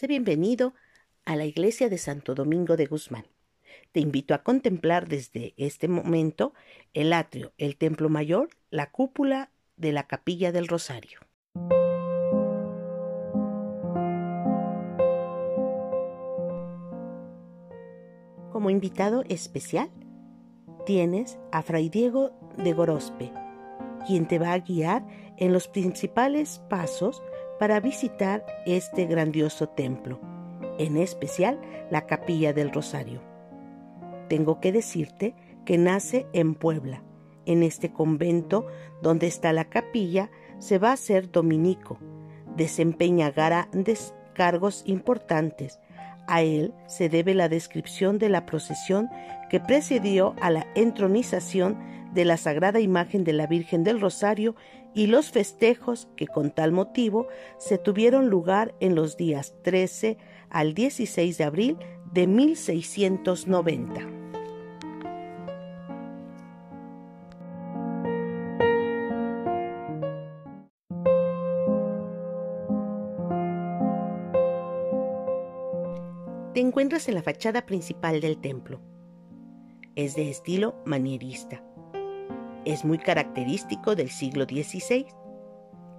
Sé bienvenido a la iglesia de Santo Domingo de Guzmán. Te invito a contemplar desde este momento el atrio, el templo mayor, la cúpula de la capilla del Rosario. Como invitado especial tienes a Fray Diego de Gorospe, quien te va a guiar en los principales pasos para visitar este grandioso templo, en especial la capilla del Rosario. Tengo que decirte que nace en Puebla. En este convento donde está la capilla se va a ser dominico. Desempeña grandes cargos importantes. A él se debe la descripción de la procesión que precedió a la entronización de la Sagrada Imagen de la Virgen del Rosario y los festejos que con tal motivo se tuvieron lugar en los días 13 al 16 de abril de 1690. Te encuentras en la fachada principal del templo. Es de estilo manierista es muy característico del siglo XVI.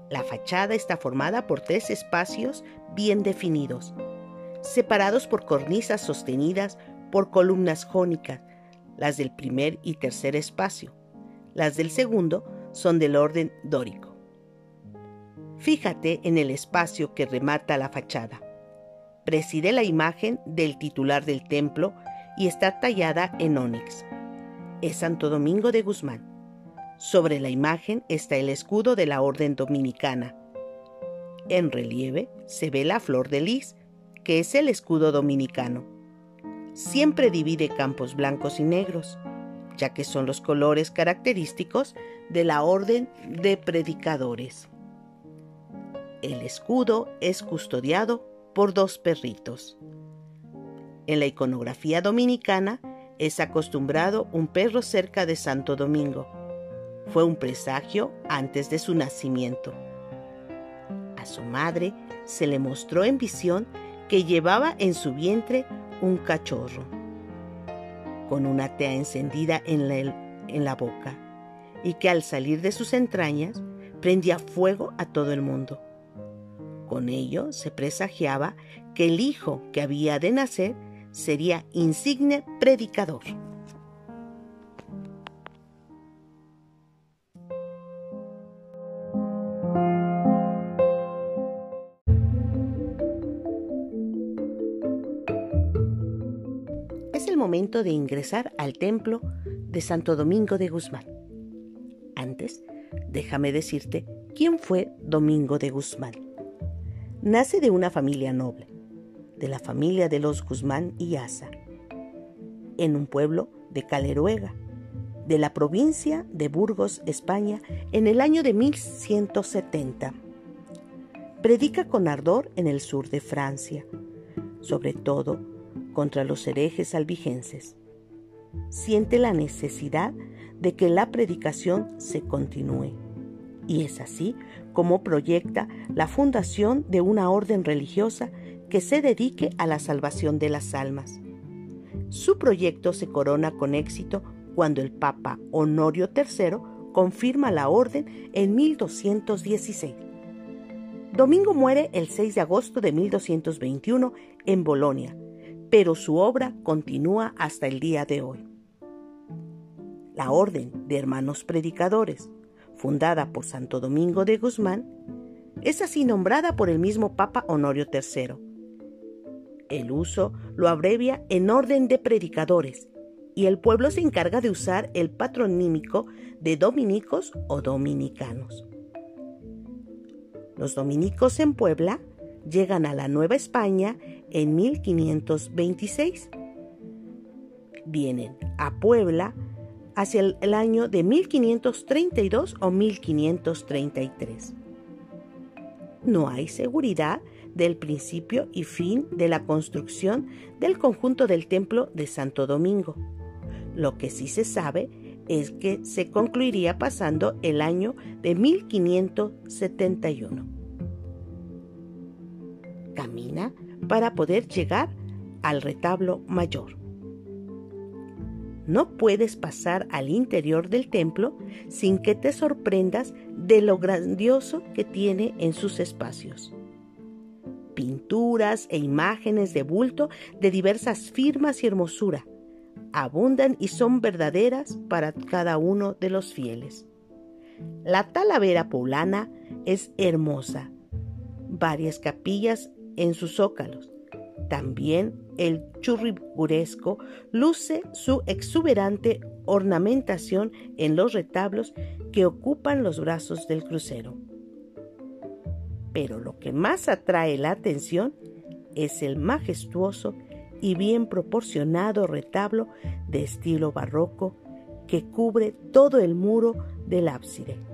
La fachada está formada por tres espacios bien definidos, separados por cornisas sostenidas por columnas jónicas, las del primer y tercer espacio. Las del segundo son del orden dórico. Fíjate en el espacio que remata la fachada. Preside la imagen del titular del templo y está tallada en ónix. Es Santo Domingo de Guzmán. Sobre la imagen está el escudo de la Orden Dominicana. En relieve se ve la flor de lis, que es el escudo dominicano. Siempre divide campos blancos y negros, ya que son los colores característicos de la Orden de Predicadores. El escudo es custodiado por dos perritos. En la iconografía dominicana es acostumbrado un perro cerca de Santo Domingo fue un presagio antes de su nacimiento. A su madre se le mostró en visión que llevaba en su vientre un cachorro, con una tea encendida en la, en la boca, y que al salir de sus entrañas prendía fuego a todo el mundo. Con ello se presagiaba que el hijo que había de nacer sería insigne predicador. De ingresar al templo de Santo Domingo de Guzmán. Antes, déjame decirte quién fue Domingo de Guzmán. Nace de una familia noble, de la familia de los Guzmán y Asa, en un pueblo de Caleruega, de la provincia de Burgos, España, en el año de 1170. Predica con ardor en el sur de Francia, sobre todo contra los herejes albigenses. Siente la necesidad de que la predicación se continúe. Y es así como proyecta la fundación de una orden religiosa que se dedique a la salvación de las almas. Su proyecto se corona con éxito cuando el Papa Honorio III confirma la orden en 1216. Domingo muere el 6 de agosto de 1221 en Bolonia, pero su obra continúa hasta el día de hoy. La Orden de Hermanos Predicadores, fundada por Santo Domingo de Guzmán, es así nombrada por el mismo Papa Honorio III. El uso lo abrevia en Orden de Predicadores y el pueblo se encarga de usar el patronímico de dominicos o dominicanos. Los dominicos en Puebla llegan a la Nueva España en 1526. Vienen a Puebla hacia el año de 1532 o 1533. No hay seguridad del principio y fin de la construcción del conjunto del templo de Santo Domingo. Lo que sí se sabe es que se concluiría pasando el año de 1571. camina para poder llegar al retablo mayor. No puedes pasar al interior del templo sin que te sorprendas de lo grandioso que tiene en sus espacios. Pinturas e imágenes de bulto de diversas firmas y hermosura abundan y son verdaderas para cada uno de los fieles. La talavera poblana es hermosa, varias capillas en sus zócalos. También el churriguresco luce su exuberante ornamentación en los retablos que ocupan los brazos del crucero. Pero lo que más atrae la atención es el majestuoso y bien proporcionado retablo de estilo barroco que cubre todo el muro del ábside.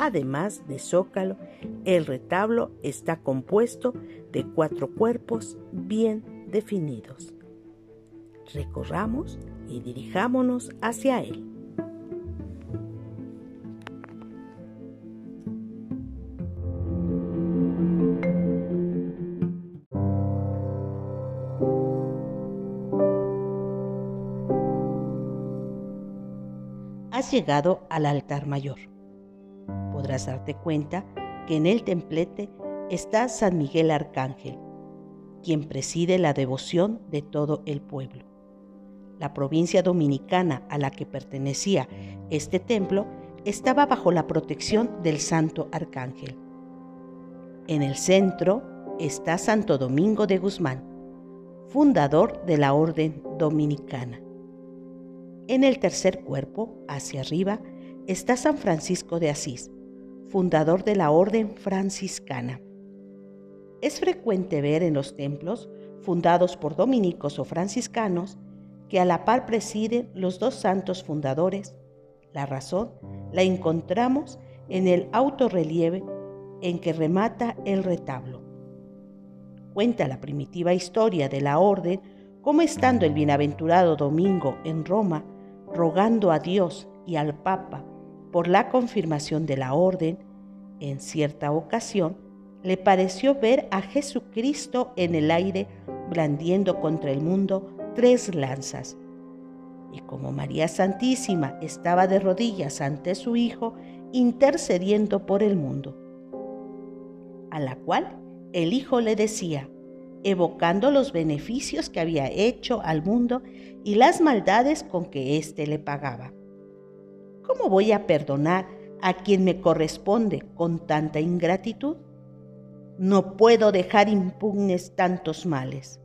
Además de zócalo, el retablo está compuesto de cuatro cuerpos bien definidos. Recorramos y dirijámonos hacia él. Has llegado al altar mayor. Podrás darte cuenta que en el templete está San Miguel Arcángel, quien preside la devoción de todo el pueblo. La provincia dominicana a la que pertenecía este templo estaba bajo la protección del Santo Arcángel. En el centro está Santo Domingo de Guzmán, fundador de la Orden Dominicana. En el tercer cuerpo, hacia arriba, está San Francisco de Asís, fundador de la Orden Franciscana. Es frecuente ver en los templos, fundados por dominicos o franciscanos, que a la par presiden los dos santos fundadores. La razón la encontramos en el autorrelieve en que remata el retablo. Cuenta la primitiva historia de la orden cómo estando el bienaventurado Domingo en Roma, rogando a Dios y al Papa por la confirmación de la orden, en cierta ocasión le pareció ver a Jesucristo en el aire blandiendo contra el mundo tres lanzas. Y como María Santísima estaba de rodillas ante su Hijo, intercediendo por el mundo, a la cual el Hijo le decía, evocando los beneficios que había hecho al mundo y las maldades con que éste le pagaba. ¿Cómo voy a perdonar a quien me corresponde con tanta ingratitud? No puedo dejar impugnes tantos males.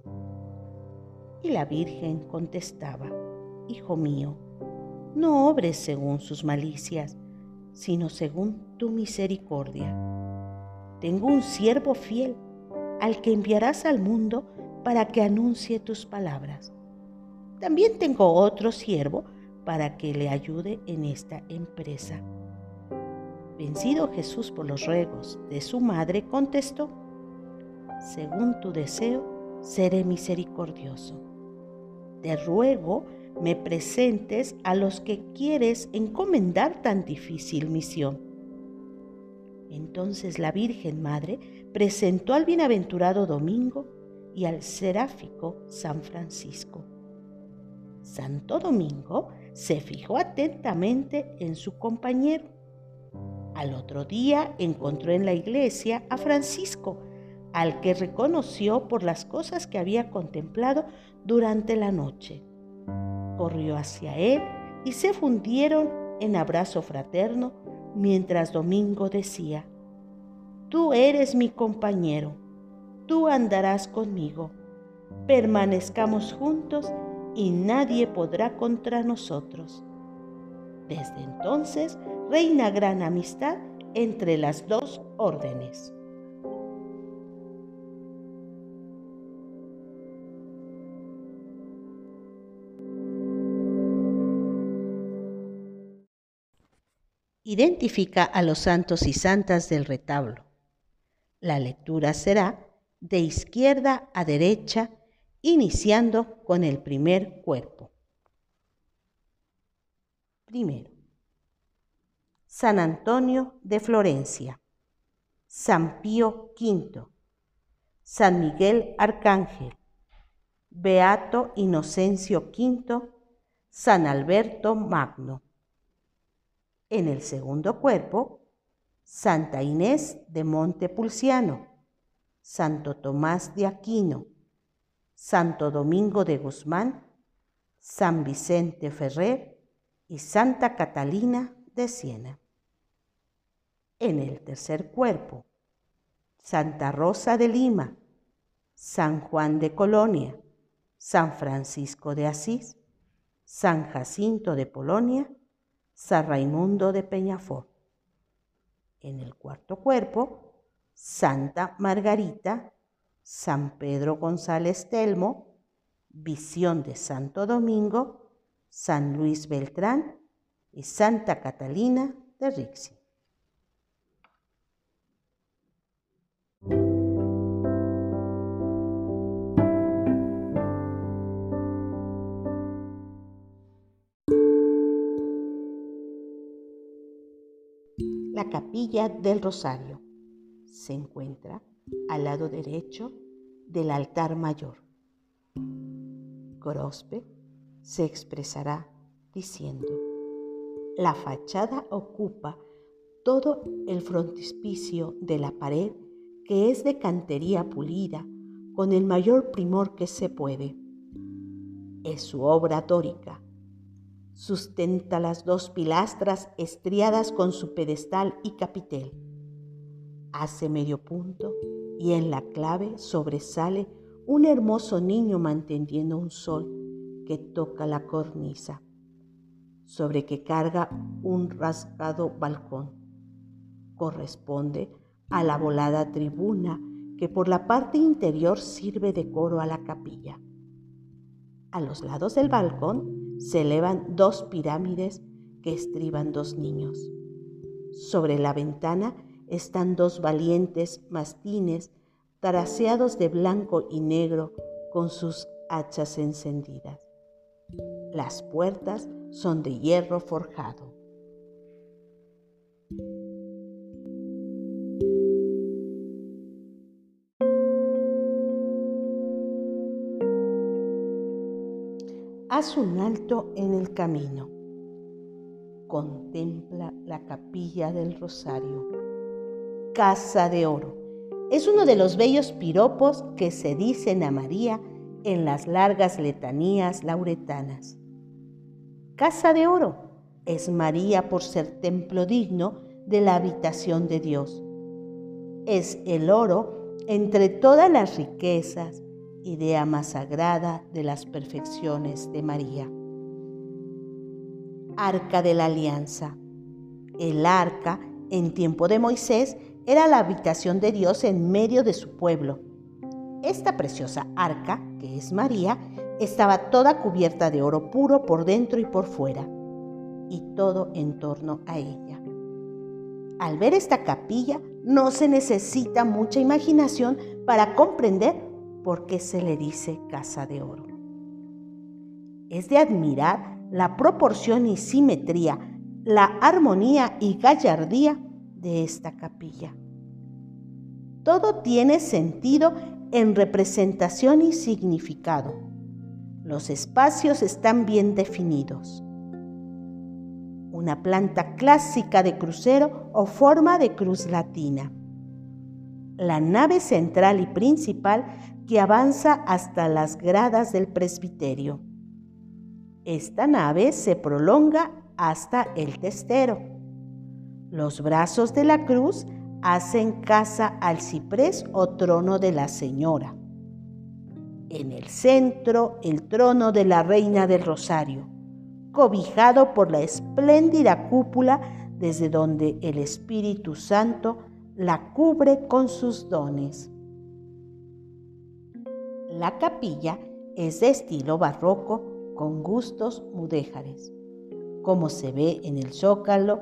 Y la Virgen contestaba, Hijo mío, no obres según sus malicias, sino según tu misericordia. Tengo un siervo fiel al que enviarás al mundo para que anuncie tus palabras. También tengo otro siervo para que le ayude en esta empresa. Vencido Jesús por los ruegos de su madre, contestó, según tu deseo, seré misericordioso. Te ruego me presentes a los que quieres encomendar tan difícil misión entonces la Virgen Madre presentó al bienaventurado Domingo y al seráfico San Francisco. Santo Domingo se fijó atentamente en su compañero. Al otro día encontró en la iglesia a Francisco, al que reconoció por las cosas que había contemplado durante la noche. Corrió hacia él y se fundieron en abrazo fraterno mientras Domingo decía, Tú eres mi compañero, tú andarás conmigo, permanezcamos juntos y nadie podrá contra nosotros. Desde entonces reina gran amistad entre las dos órdenes. Identifica a los santos y santas del retablo. La lectura será de izquierda a derecha, iniciando con el primer cuerpo. Primero, San Antonio de Florencia, San Pío V, San Miguel Arcángel, Beato Inocencio V, San Alberto Magno. En el segundo cuerpo, Santa Inés de Montepulciano, Santo Tomás de Aquino, Santo Domingo de Guzmán, San Vicente Ferrer y Santa Catalina de Siena. En el tercer cuerpo, Santa Rosa de Lima, San Juan de Colonia, San Francisco de Asís, San Jacinto de Polonia, San Raimundo de Peñafort. En el cuarto cuerpo, Santa Margarita, San Pedro González Telmo, Visión de Santo Domingo, San Luis Beltrán y Santa Catalina de Rixi. La capilla del Rosario se encuentra al lado derecho del altar mayor. Grospe se expresará diciendo, la fachada ocupa todo el frontispicio de la pared que es de cantería pulida con el mayor primor que se puede. Es su obra dórica. Sustenta las dos pilastras estriadas con su pedestal y capitel. Hace medio punto y en la clave sobresale un hermoso niño manteniendo un sol que toca la cornisa, sobre que carga un rasgado balcón. Corresponde a la volada tribuna que por la parte interior sirve de coro a la capilla. A los lados del balcón se elevan dos pirámides que estriban dos niños. Sobre la ventana están dos valientes mastines traseados de blanco y negro con sus hachas encendidas. Las puertas son de hierro forjado. Haz un alto en el camino. Contempla la capilla del Rosario. Casa de oro es uno de los bellos piropos que se dicen a María en las largas letanías lauretanas. Casa de oro es María por ser templo digno de la habitación de Dios. Es el oro entre todas las riquezas, idea más sagrada de las perfecciones de María. Arca de la Alianza. El arca, en tiempo de Moisés, era la habitación de Dios en medio de su pueblo. Esta preciosa arca, que es María, estaba toda cubierta de oro puro por dentro y por fuera, y todo en torno a ella. Al ver esta capilla, no se necesita mucha imaginación para comprender por qué se le dice casa de oro. Es de admirar la proporción y simetría, la armonía y gallardía de esta capilla. Todo tiene sentido en representación y significado. Los espacios están bien definidos. Una planta clásica de crucero o forma de cruz latina. La nave central y principal que avanza hasta las gradas del presbiterio. Esta nave se prolonga hasta el testero los brazos de la cruz hacen casa al ciprés o trono de la Señora. En el centro, el trono de la Reina del Rosario, cobijado por la espléndida cúpula desde donde el Espíritu Santo la cubre con sus dones. La capilla es de estilo barroco con gustos mudéjares, como se ve en el zócalo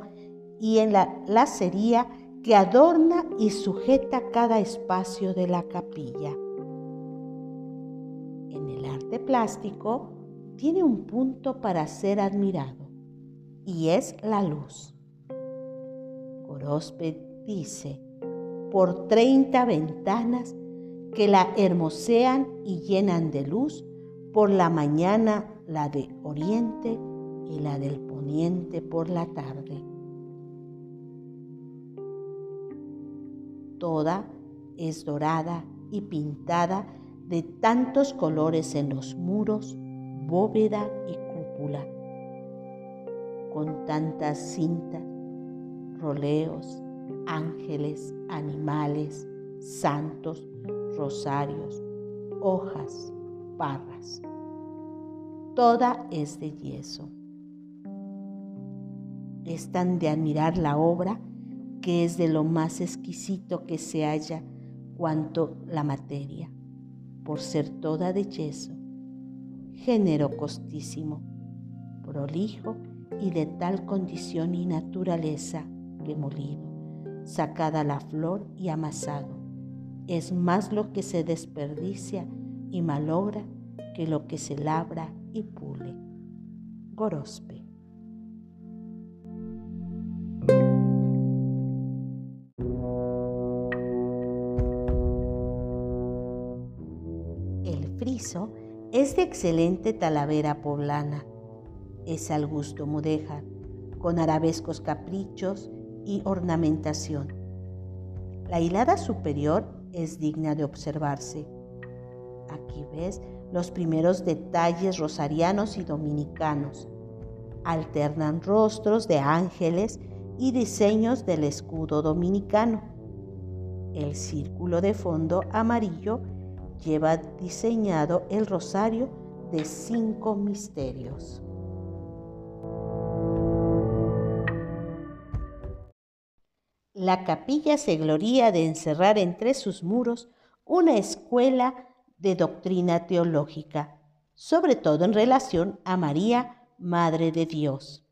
y en la lacería que adorna y sujeta cada espacio de la capilla. En el arte plástico tiene un punto para ser admirado y es la luz. Gorospe dice, por 30 ventanas que la hermosean y llenan de luz por la mañana la de oriente y la del poniente por la tarde. Toda es dorada y pintada de tantos colores en los muros, bóveda y cúpula, con tantas cintas, roleos, ángeles, animales, santos, rosarios, hojas, barras. Toda es de yeso. Es tan de admirar la obra que es de lo más exquisito que se halla cuanto la materia, por ser toda de yeso, género costísimo, prolijo y de tal condición y naturaleza que molido, sacada la flor y amasado, es más lo que se desperdicia y malogra que lo que se labra y pule. Gorospe. Es de excelente talavera poblana. Es al gusto mudéjar, con arabescos caprichos y ornamentación. La hilada superior es digna de observarse. Aquí ves los primeros detalles rosarianos y dominicanos. Alternan rostros de ángeles y diseños del escudo dominicano. El círculo de fondo amarillo lleva diseñado el rosario de cinco misterios. La capilla se gloría de encerrar entre sus muros una escuela de doctrina teológica, sobre todo en relación a María, Madre de Dios.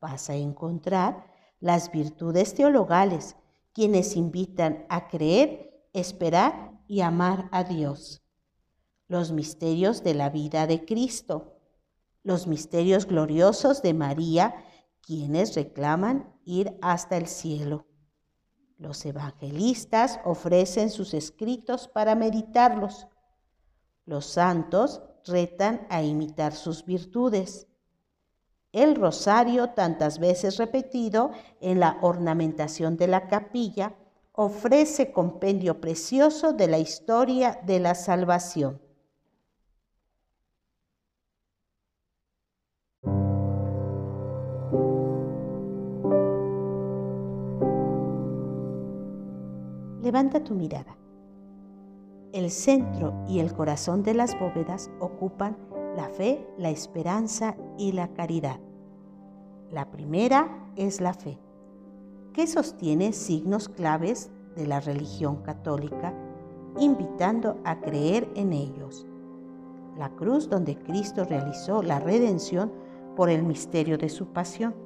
Vas a encontrar las virtudes teologales, quienes invitan a creer, esperar y amar a Dios. Los misterios de la vida de Cristo, los misterios gloriosos de María, quienes reclaman ir hasta el cielo. Los evangelistas ofrecen sus escritos para meditarlos. Los santos retan a imitar sus virtudes. El rosario, tantas veces repetido en la ornamentación de la capilla, ofrece compendio precioso de la historia de la salvación. Levanta tu mirada. El centro y el corazón de las bóvedas ocupan la fe, la esperanza y la caridad. La primera es la fe, que sostiene signos claves de la religión católica, invitando a creer en ellos. La cruz donde Cristo realizó la redención por el misterio de su pasión.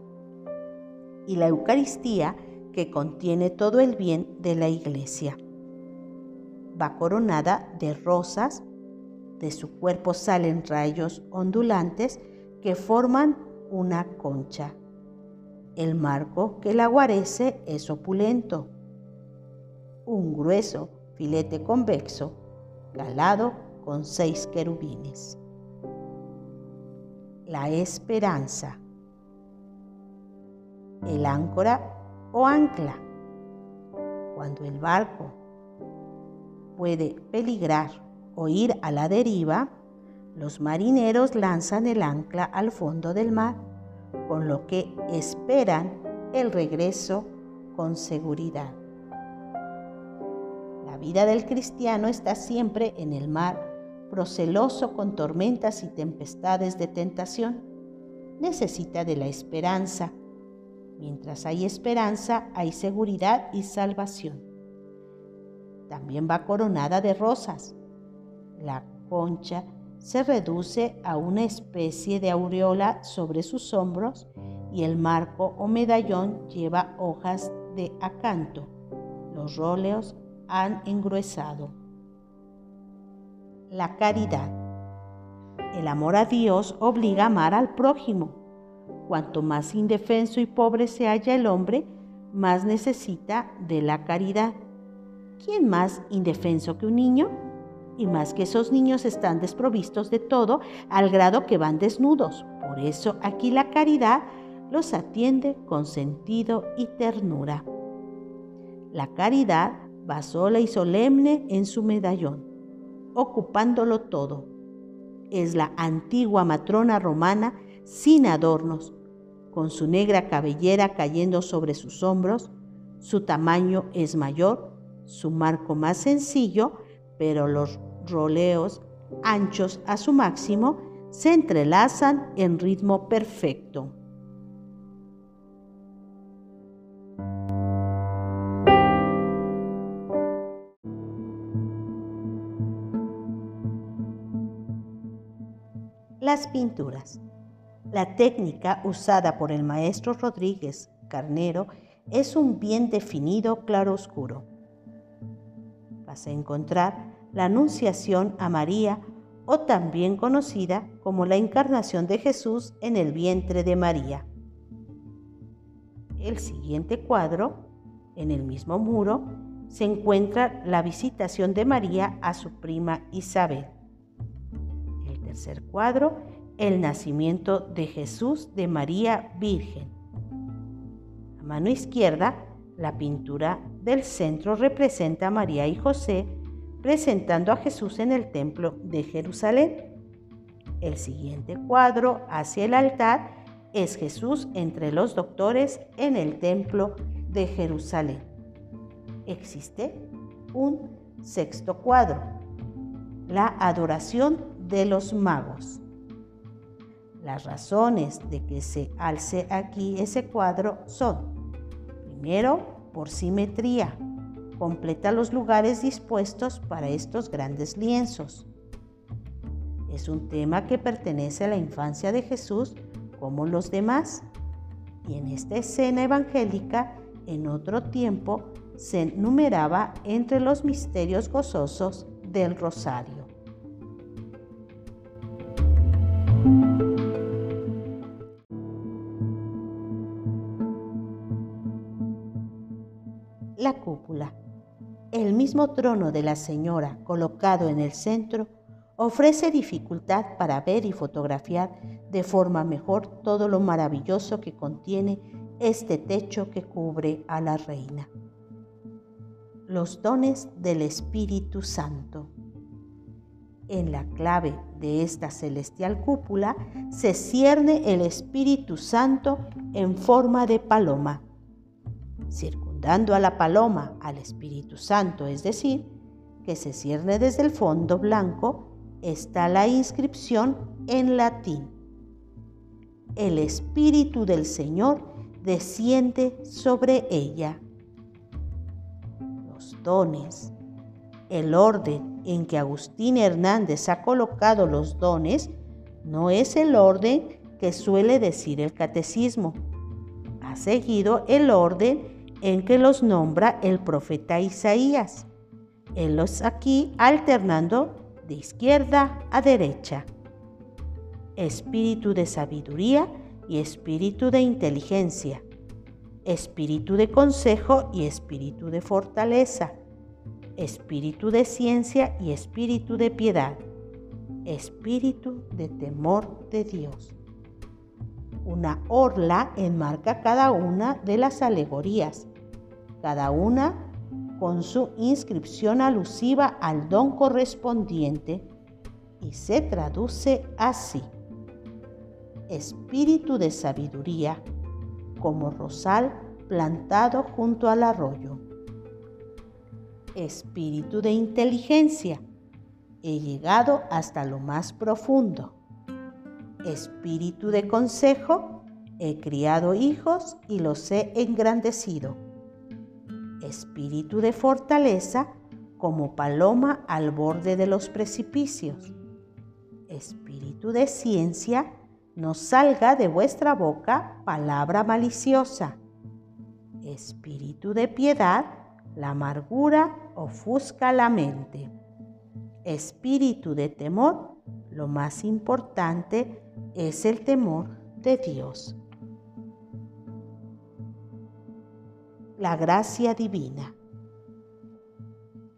Y la Eucaristía que contiene todo el bien de la iglesia va coronada de rosas, de su cuerpo salen rayos ondulantes que forman una concha. El marco que la guarece es opulento, un grueso filete convexo, galado con seis querubines. La esperanza. El áncora o ancla. Cuando el barco puede peligrar o ir a la deriva, los marineros lanzan el ancla al fondo del mar, con lo que esperan el regreso con seguridad. La vida del cristiano está siempre en el mar, proceloso con tormentas y tempestades de tentación. Necesita de la esperanza. Mientras hay esperanza, hay seguridad y salvación. También va coronada de rosas. La concha se reduce a una especie de aureola sobre sus hombros y el marco o medallón lleva hojas de acanto. Los róleos han engruesado. La caridad. El amor a Dios obliga a amar al prójimo. Cuanto más indefenso y pobre se halla el hombre, más necesita de la caridad ¿quién más indefenso que un niño? Y más que esos niños están desprovistos de todo al grado que van desnudos. Por eso aquí la caridad los atiende con sentido y ternura. La caridad va sola y solemne en su medallón, ocupándolo todo. Es la antigua matrona romana sin adornos, con su negra cabellera cayendo sobre sus hombros, su tamaño es mayor, su marco más sencillo, pero los roleos anchos a su máximo se entrelazan en ritmo perfecto. Las pinturas. La técnica usada por el maestro Rodríguez Carnero es un bien definido claroscuro. A encontrar la Anunciación a María o también conocida como la Encarnación de Jesús en el vientre de María. El siguiente cuadro, en el mismo muro, se encuentra la visitación de María a su prima Isabel. El tercer cuadro el nacimiento de Jesús de María Virgen. A mano izquierda, la pintura del centro representa a María y José presentando a Jesús en el templo de Jerusalén. El siguiente cuadro hacia el altar es Jesús entre los doctores en el templo de Jerusalén. Existe un sexto cuadro, la adoración de los magos. Las razones de que se alce aquí ese cuadro son, primero, por simetría, completa los lugares dispuestos para estos grandes lienzos. Es un tema que pertenece a la infancia de Jesús como los demás, y en esta escena evangélica, en otro tiempo, se numeraba entre los misterios gozosos del rosario. El mismo trono de la señora colocado en el centro ofrece dificultad para ver y fotografiar de forma mejor todo lo maravilloso que contiene este techo que cubre a la reina. Los dones del Espíritu Santo. En la clave de esta celestial cúpula se cierne el Espíritu Santo en forma de paloma, dando a la paloma al Espíritu Santo, es decir, que se cierne desde el fondo blanco, está la inscripción en latín. El Espíritu del Señor desciende sobre ella. Los dones, el orden en que Agustín Hernández ha colocado los dones, no es el orden que suele decir el catecismo. Ha seguido el orden en que los nombra el profeta Isaías. Él los aquí alternando de izquierda a derecha. Espíritu de sabiduría y espíritu de inteligencia. Espíritu de consejo y espíritu de fortaleza. Espíritu de ciencia y espíritu de piedad. Espíritu de temor de Dios. Una orla enmarca cada una de las alegorías cada una con su inscripción alusiva al don correspondiente y se traduce así. Espíritu de sabiduría, como rosal plantado junto al arroyo. Espíritu de inteligencia, he llegado hasta lo más profundo. Espíritu de consejo, he criado hijos y los he engrandecido espíritu de fortaleza como paloma al borde de los precipicios. Espíritu de ciencia, no salga de vuestra boca palabra maliciosa. Espíritu de piedad, la amargura ofusca la mente. Espíritu de temor, lo más importante es el temor de Dios. La gracia divina.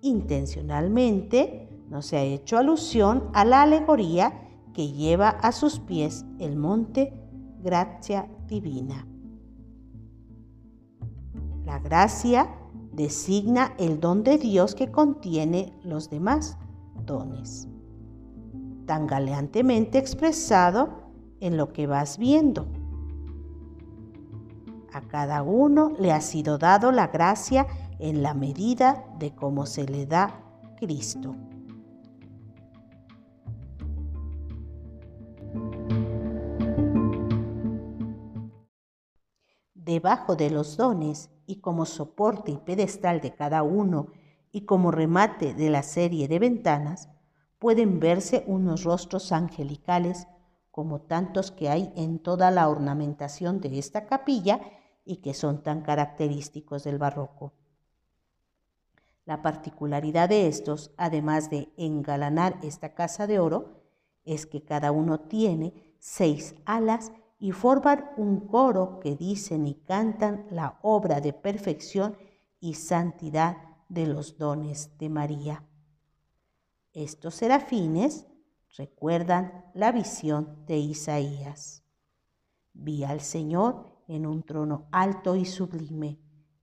Intencionalmente no se ha hecho alusión a la alegoría que lleva a sus pies el monte Gracia Divina. La gracia designa el don de Dios que contiene los demás dones, tan galeantemente expresado en lo que vas viendo. A cada uno le ha sido dado la gracia en la medida de cómo se le da Cristo. Debajo de los dones y como soporte y pedestal de cada uno y como remate de la serie de ventanas, pueden verse unos rostros angelicales como tantos que hay en toda la ornamentación de esta capilla y que son tan característicos del barroco. La particularidad de estos, además de engalanar esta casa de oro, es que cada uno tiene seis alas y forman un coro que dicen y cantan la obra de perfección y santidad de los dones de María. Estos serafines recuerdan la visión de Isaías. Vi al Señor en un trono alto y sublime,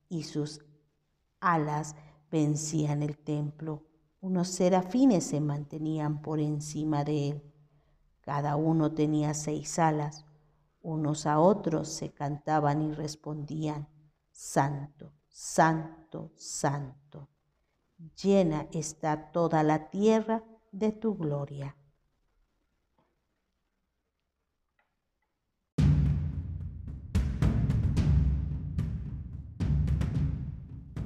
y sus alas vencían el templo. Unos serafines se mantenían por encima de él. Cada uno tenía seis alas. Unos a otros se cantaban y respondían, Santo, Santo, Santo. Llena está toda la tierra de tu gloria.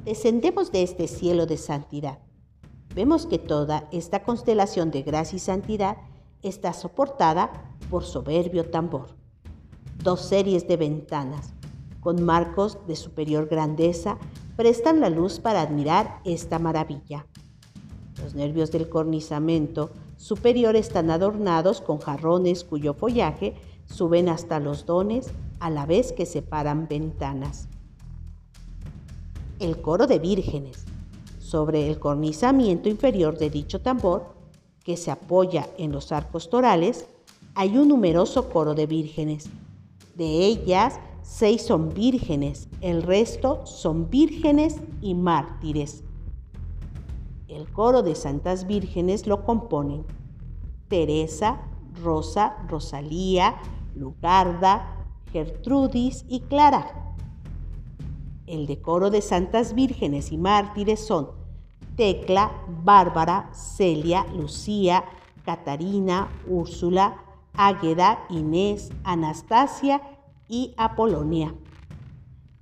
Descendemos de este cielo de santidad. Vemos que toda esta constelación de gracia y santidad está soportada por soberbio tambor. Dos series de ventanas, con marcos de superior grandeza, prestan la luz para admirar esta maravilla. Los nervios del cornizamento superior están adornados con jarrones cuyo follaje suben hasta los dones a la vez que separan ventanas el coro de vírgenes. Sobre el cornizamiento inferior de dicho tambor, que se apoya en los arcos torales, hay un numeroso coro de vírgenes. De ellas, seis son vírgenes, el resto son vírgenes y mártires. El coro de santas vírgenes lo componen Teresa, Rosa, Rosalía, Lugarda, Gertrudis y Clara. El decoro de santas vírgenes y mártires son Tecla, Bárbara, Celia, Lucía, Catarina, Úrsula, Águeda, Inés, Anastasia y Apolonia.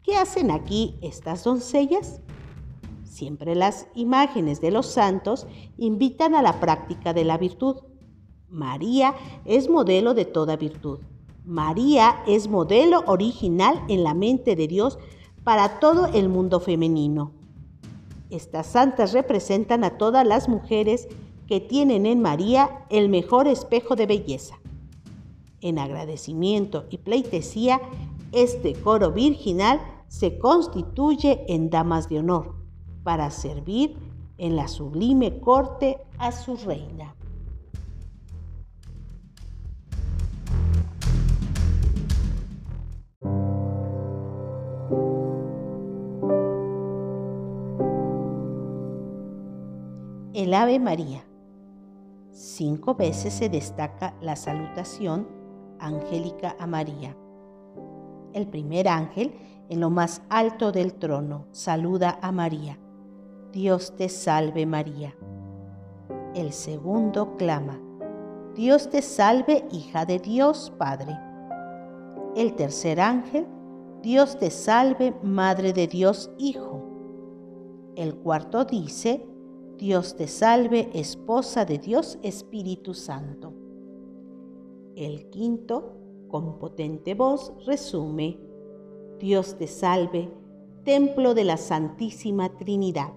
¿Qué hacen aquí estas doncellas? Siempre las imágenes de los santos invitan a la práctica de la virtud. María es modelo de toda virtud. María es modelo original en la mente de Dios para todo el mundo femenino. Estas santas representan a todas las mujeres que tienen en María el mejor espejo de belleza. En agradecimiento y pleitesía, este coro virginal se constituye en damas de honor para servir en la sublime corte a su reina. El Ave María. Cinco veces se destaca la salutación angélica a María. El primer ángel, en lo más alto del trono, saluda a María. Dios te salve María. El segundo clama, Dios te salve hija de Dios Padre. El tercer ángel, Dios te salve Madre de Dios Hijo. El cuarto dice, Dios te salve, esposa de Dios Espíritu Santo. El quinto, con potente voz, resume, Dios te salve, templo de la Santísima Trinidad.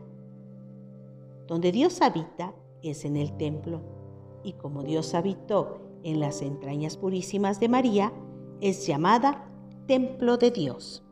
Donde Dios habita es en el templo, y como Dios habitó en las entrañas purísimas de María, es llamada templo de Dios.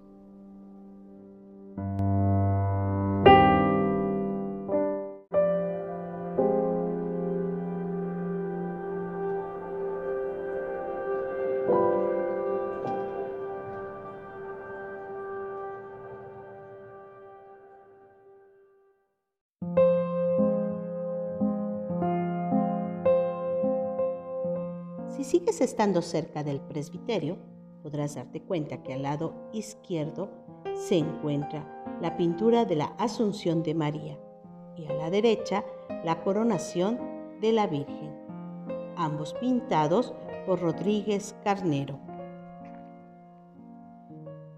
Si sigues estando cerca del presbiterio, podrás darte cuenta que al lado izquierdo se encuentra la pintura de la Asunción de María y a la derecha la coronación de la Virgen, ambos pintados por Rodríguez Carnero.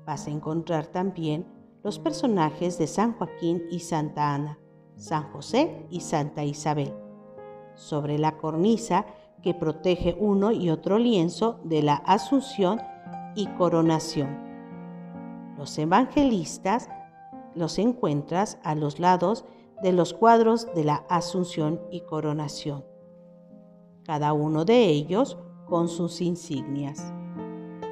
Vas a encontrar también los personajes de San Joaquín y Santa Ana, San José y Santa Isabel. Sobre la cornisa que protege uno y otro lienzo de la Asunción y Coronación. Los evangelistas los encuentras a los lados de los cuadros de la Asunción y Coronación, cada uno de ellos con sus insignias.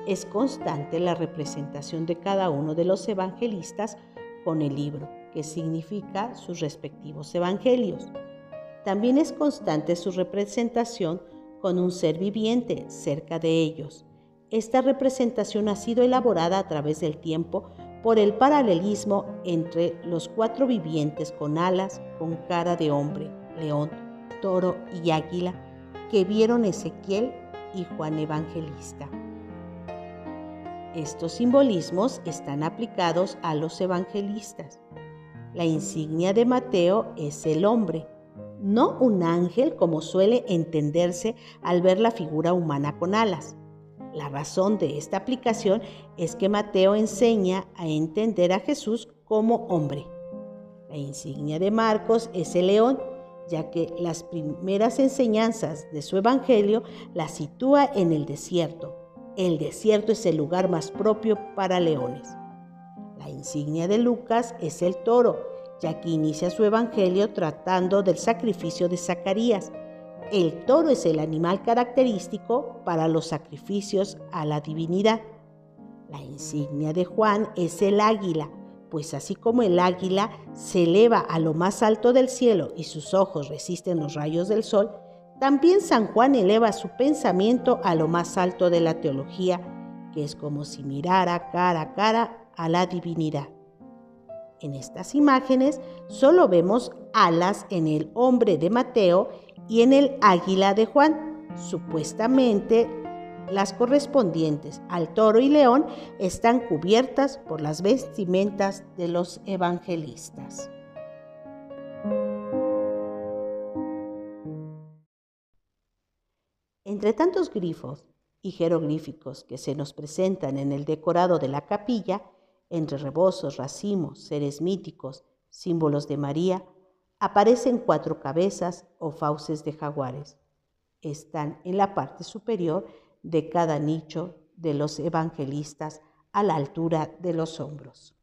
Es constante la representación de cada uno de los evangelistas con el libro, que significa sus respectivos evangelios. También es constante su representación con un ser viviente cerca de ellos. Esta representación ha sido elaborada a través del tiempo por el paralelismo entre los cuatro vivientes con alas, con cara de hombre, león, toro y águila que vieron Ezequiel y Juan Evangelista. Estos simbolismos están aplicados a los evangelistas. La insignia de Mateo es el hombre, no un ángel como suele entenderse al ver la figura humana con alas. La razón de esta aplicación es que Mateo enseña a entender a Jesús como hombre. La insignia de Marcos es el león, ya que las primeras enseñanzas de su evangelio la sitúa en el desierto. El desierto es el lugar más propio para leones. La insignia de Lucas es el toro, ya que inicia su evangelio tratando del sacrificio de Zacarías el toro es el animal característico para los sacrificios a la divinidad. La insignia de Juan es el águila, pues así como el águila se eleva a lo más alto del cielo y sus ojos resisten los rayos del sol, también San Juan eleva su pensamiento a lo más alto de la teología, que es como si mirara cara a cara a la divinidad. En estas imágenes solo vemos alas en el hombre de Mateo y en el águila de Juan. Supuestamente las correspondientes al toro y león están cubiertas por las vestimentas de los evangelistas. Entre tantos grifos y jeroglíficos que se nos presentan en el decorado de la capilla, entre rebozos, racimos, seres míticos, símbolos de María, aparecen cuatro cabezas o fauces de jaguares. Están en la parte superior de cada nicho de los evangelistas a la altura de los hombros.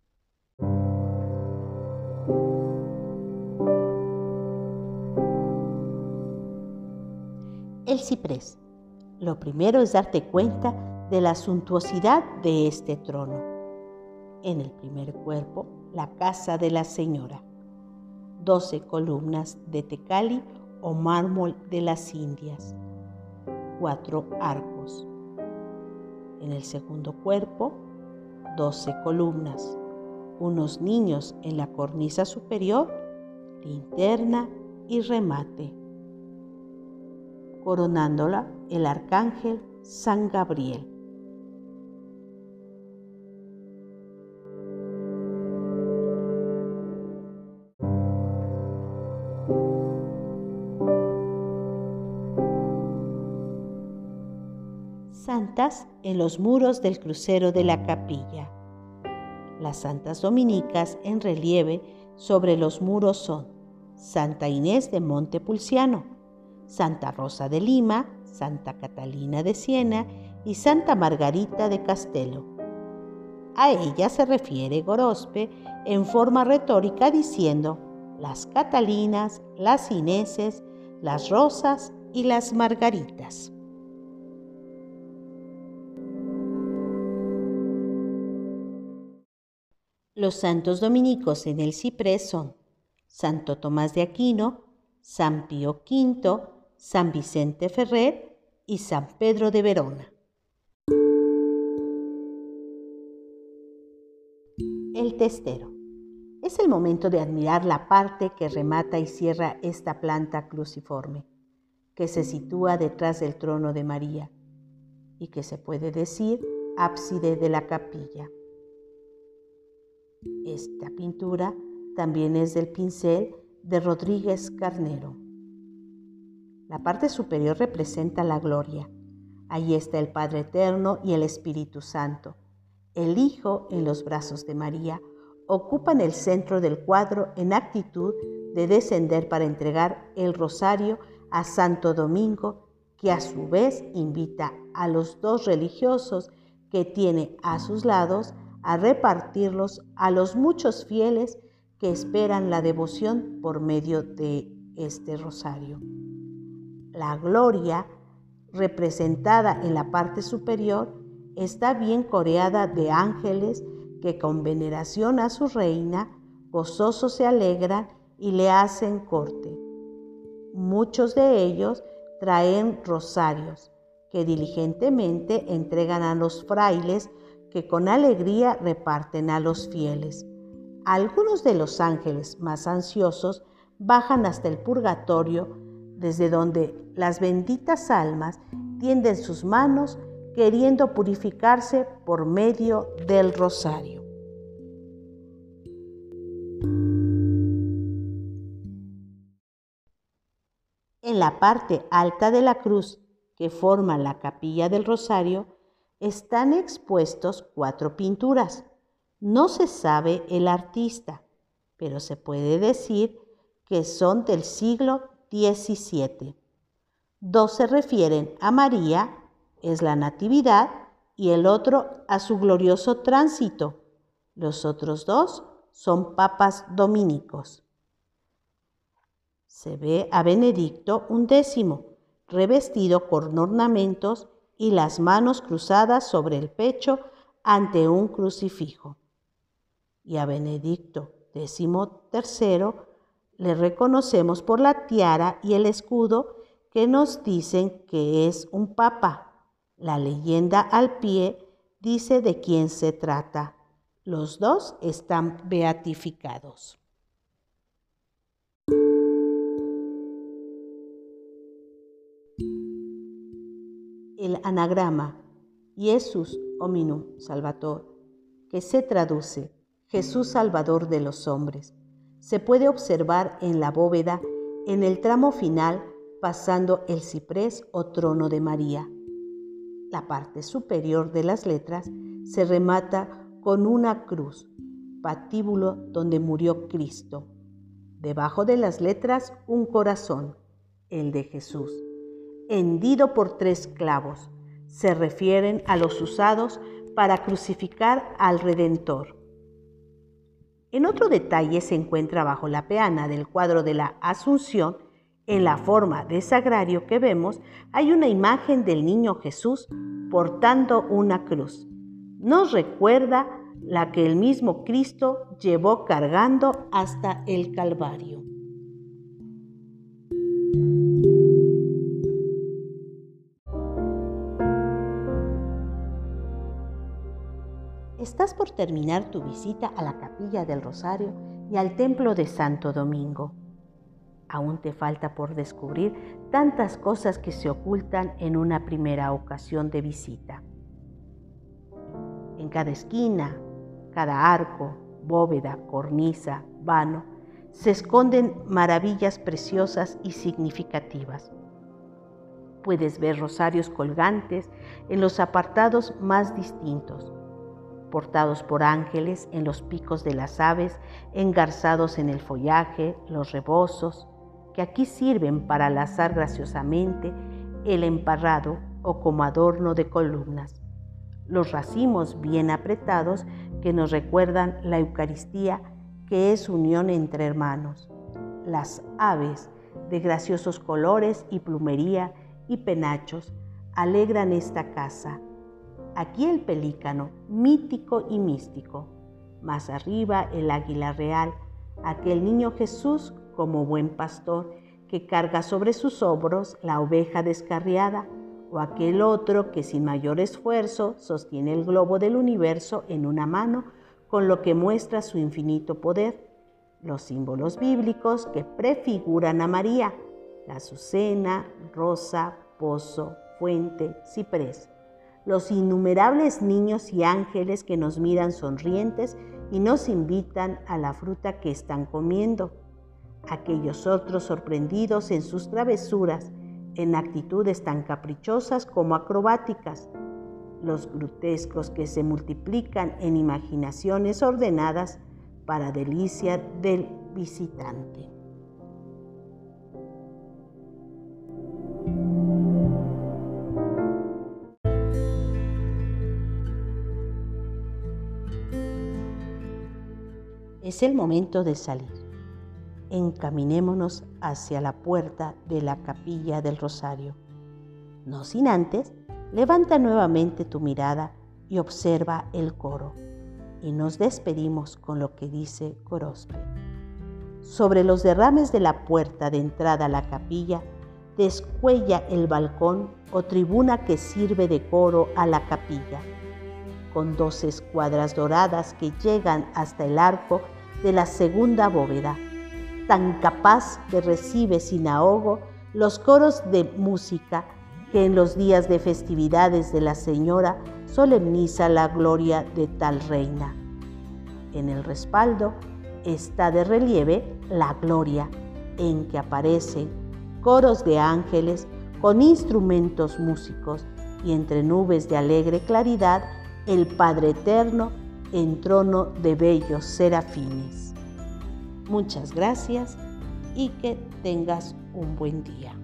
El ciprés. Lo primero es darte cuenta de la suntuosidad de este trono. En el primer cuerpo, la casa de la señora 12 columnas de tecali o mármol de las Indias, cuatro arcos. En el segundo cuerpo, 12 columnas, unos niños en la cornisa superior, linterna y remate. Coronándola el arcángel San Gabriel. En los muros del crucero de la capilla. Las santas dominicas en relieve sobre los muros son Santa Inés de Montepulciano, Santa Rosa de Lima, Santa Catalina de Siena y Santa Margarita de Castelo. A ella se refiere Gorospe en forma retórica diciendo las Catalinas, las Ineses, las Rosas y las Margaritas. Los santos dominicos en el ciprés son Santo Tomás de Aquino, San Pío V, San Vicente Ferrer y San Pedro de Verona. El testero. Es el momento de admirar la parte que remata y cierra esta planta cruciforme, que se sitúa detrás del trono de María y que se puede decir ábside de la capilla. Esta pintura también es del pincel de Rodríguez Carnero. La parte superior representa la gloria. Allí está el Padre Eterno y el Espíritu Santo. El Hijo en los brazos de María ocupan el centro del cuadro en actitud de descender para entregar el rosario a Santo Domingo, que a su vez invita a los dos religiosos que tiene a sus lados a repartirlos a los muchos fieles que esperan la devoción por medio de este rosario. La gloria, representada en la parte superior, está bien coreada de ángeles que con veneración a su reina, gozosos se alegran y le hacen corte. Muchos de ellos traen rosarios que diligentemente entregan a los frailes que con alegría reparten a los fieles. Algunos de los ángeles más ansiosos bajan hasta el purgatorio, desde donde las benditas almas tienden sus manos queriendo purificarse por medio del rosario. En la parte alta de la cruz que forma la capilla del rosario están expuestos cuatro pinturas. No se sabe el artista, pero se puede decir que son del siglo XVII. Dos se refieren a María es la Natividad y el otro a su glorioso tránsito. Los otros dos son papas dominicos. Se ve a Benedicto XI, revestido con ornamentos y las manos cruzadas sobre el pecho ante un crucifijo. Y a Benedicto XIII le reconocemos por la tiara y el escudo que nos dicen que es un papa. La leyenda al pie dice de quién se trata. Los dos están beatificados. El anagrama Jesús hominum salvator, que se traduce Jesús Salvador de los hombres, se puede observar en la bóveda en el tramo final pasando el ciprés o trono de María. La parte superior de las letras se remata con una cruz, patíbulo donde murió Cristo. Debajo de las letras un corazón, el de Jesús, hendido por tres clavos. Se refieren a los usados para crucificar al Redentor. En otro detalle se encuentra bajo la peana del cuadro de la Asunción en la forma de sagrario que vemos hay una imagen del niño Jesús portando una cruz. Nos recuerda la que el mismo Cristo llevó cargando hasta el Calvario. Estás por terminar tu visita a la capilla del Rosario y al templo de Santo Domingo. Aún te falta por descubrir tantas cosas que se ocultan en una primera ocasión de visita. En cada esquina, cada arco, bóveda, cornisa, vano, se esconden maravillas preciosas y significativas. Puedes ver rosarios colgantes en los apartados más distintos, portados por ángeles en los picos de las aves, engarzados en el follaje, los rebozos, que aquí sirven para lazar graciosamente el emparrado o como adorno de columnas. Los racimos bien apretados que nos recuerdan la Eucaristía, que es unión entre hermanos. Las aves de graciosos colores y plumería y penachos alegran esta casa. Aquí el pelícano, mítico y místico. Más arriba el águila real, aquel niño Jesús como buen pastor que carga sobre sus hombros la oveja descarriada, o aquel otro que sin mayor esfuerzo sostiene el globo del universo en una mano, con lo que muestra su infinito poder. Los símbolos bíblicos que prefiguran a María, la azucena, rosa, pozo, fuente, ciprés. Los innumerables niños y ángeles que nos miran sonrientes y nos invitan a la fruta que están comiendo, aquellos otros sorprendidos en sus travesuras, en actitudes tan caprichosas como acrobáticas, los grotescos que se multiplican en imaginaciones ordenadas para delicia del visitante. Es el momento de salir. Encaminémonos hacia la puerta de la capilla del Rosario. No sin antes, levanta nuevamente tu mirada y observa el coro. Y nos despedimos con lo que dice Corospe. Sobre los derrames de la puerta de entrada a la capilla, descuella el balcón o tribuna que sirve de coro a la capilla, con dos escuadras doradas que llegan hasta el arco de la segunda bóveda, tan capaz que recibe sin ahogo los coros de música que en los días de festividades de la Señora solemniza la gloria de tal reina. En el respaldo está de relieve la gloria, en que aparecen coros de ángeles con instrumentos músicos y entre nubes de alegre claridad el Padre Eterno en trono de bellos serafines. Muchas gracias y que tengas un buen día.